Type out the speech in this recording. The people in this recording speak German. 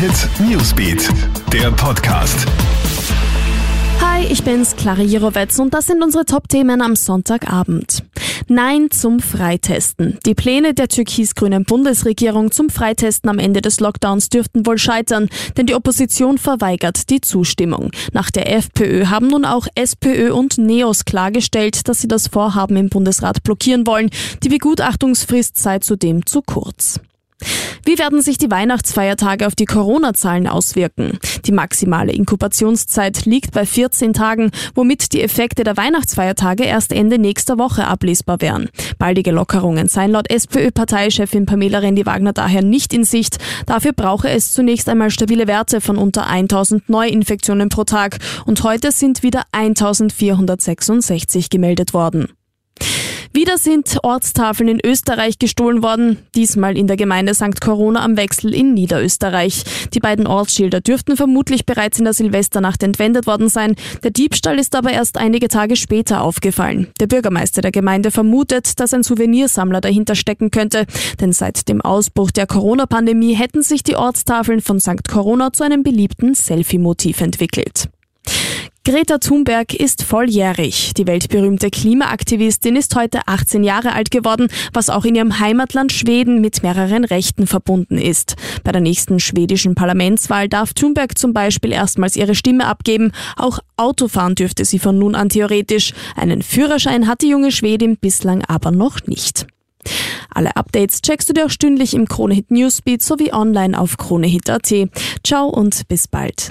Hit Newsbeat, der Podcast. Hi, ich bin's, Clara Jirovetz und das sind unsere Top-Themen am Sonntagabend. Nein zum Freitesten. Die Pläne der türkis-grünen Bundesregierung zum Freitesten am Ende des Lockdowns dürften wohl scheitern, denn die Opposition verweigert die Zustimmung. Nach der FPÖ haben nun auch SPÖ und NEOS klargestellt, dass sie das Vorhaben im Bundesrat blockieren wollen. Die Begutachtungsfrist sei zudem zu kurz. Wie werden sich die Weihnachtsfeiertage auf die Corona-Zahlen auswirken? Die maximale Inkubationszeit liegt bei 14 Tagen, womit die Effekte der Weihnachtsfeiertage erst Ende nächster Woche ablesbar wären. Baldige Lockerungen seien laut SPÖ-Parteichefin Pamela Rendi-Wagner daher nicht in Sicht. Dafür brauche es zunächst einmal stabile Werte von unter 1000 Neuinfektionen pro Tag und heute sind wieder 1466 gemeldet worden. Wieder sind Ortstafeln in Österreich gestohlen worden, diesmal in der Gemeinde St. Corona am Wechsel in Niederösterreich. Die beiden Ortsschilder dürften vermutlich bereits in der Silvesternacht entwendet worden sein. Der Diebstahl ist aber erst einige Tage später aufgefallen. Der Bürgermeister der Gemeinde vermutet, dass ein Souvenirsammler dahinter stecken könnte, denn seit dem Ausbruch der Corona-Pandemie hätten sich die Ortstafeln von St. Corona zu einem beliebten Selfie-Motiv entwickelt. Greta Thunberg ist volljährig. Die weltberühmte Klimaaktivistin ist heute 18 Jahre alt geworden, was auch in ihrem Heimatland Schweden mit mehreren Rechten verbunden ist. Bei der nächsten schwedischen Parlamentswahl darf Thunberg zum Beispiel erstmals ihre Stimme abgeben. Auch Autofahren dürfte sie von nun an theoretisch. Einen Führerschein hat die junge Schwedin bislang aber noch nicht. Alle Updates checkst du dir auch stündlich im Kronehit Newsbeat sowie online auf kronehit.at. Ciao und bis bald.